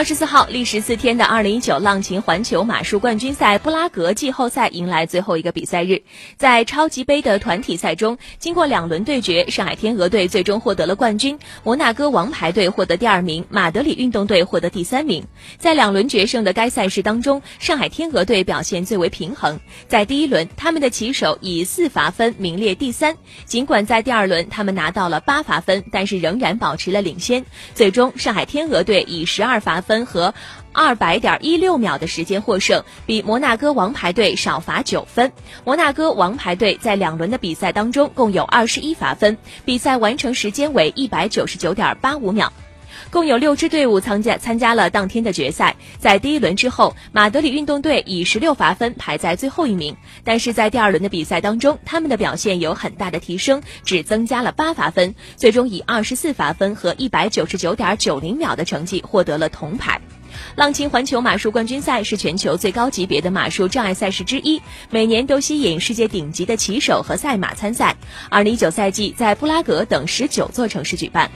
二十四号，历时四天的二零一九浪琴环球马术冠军赛布拉格季后赛迎来最后一个比赛日。在超级杯的团体赛中，经过两轮对决，上海天鹅队最终获得了冠军，摩纳哥王牌队获得第二名，马德里运动队获得第三名。在两轮决胜的该赛事当中，上海天鹅队表现最为平衡。在第一轮，他们的骑手以四罚分名列第三，尽管在第二轮他们拿到了八罚分，但是仍然保持了领先。最终，上海天鹅队以十二罚。分分和二百点一六秒的时间获胜，比摩纳哥王牌队少罚九分。摩纳哥王牌队在两轮的比赛当中共有二十一罚分，比赛完成时间为一百九十九点八五秒。共有六支队伍参加参加了当天的决赛。在第一轮之后，马德里运动队以十六罚分排在最后一名，但是在第二轮的比赛当中，他们的表现有很大的提升，只增加了八罚分，最终以二十四罚分和一百九十九点九零秒的成绩获得了铜牌。浪琴环球马术冠军赛是全球最高级别的马术障碍赛事之一，每年都吸引世界顶级的骑手和赛马参赛。二零一九赛季在布拉格等十九座城市举办。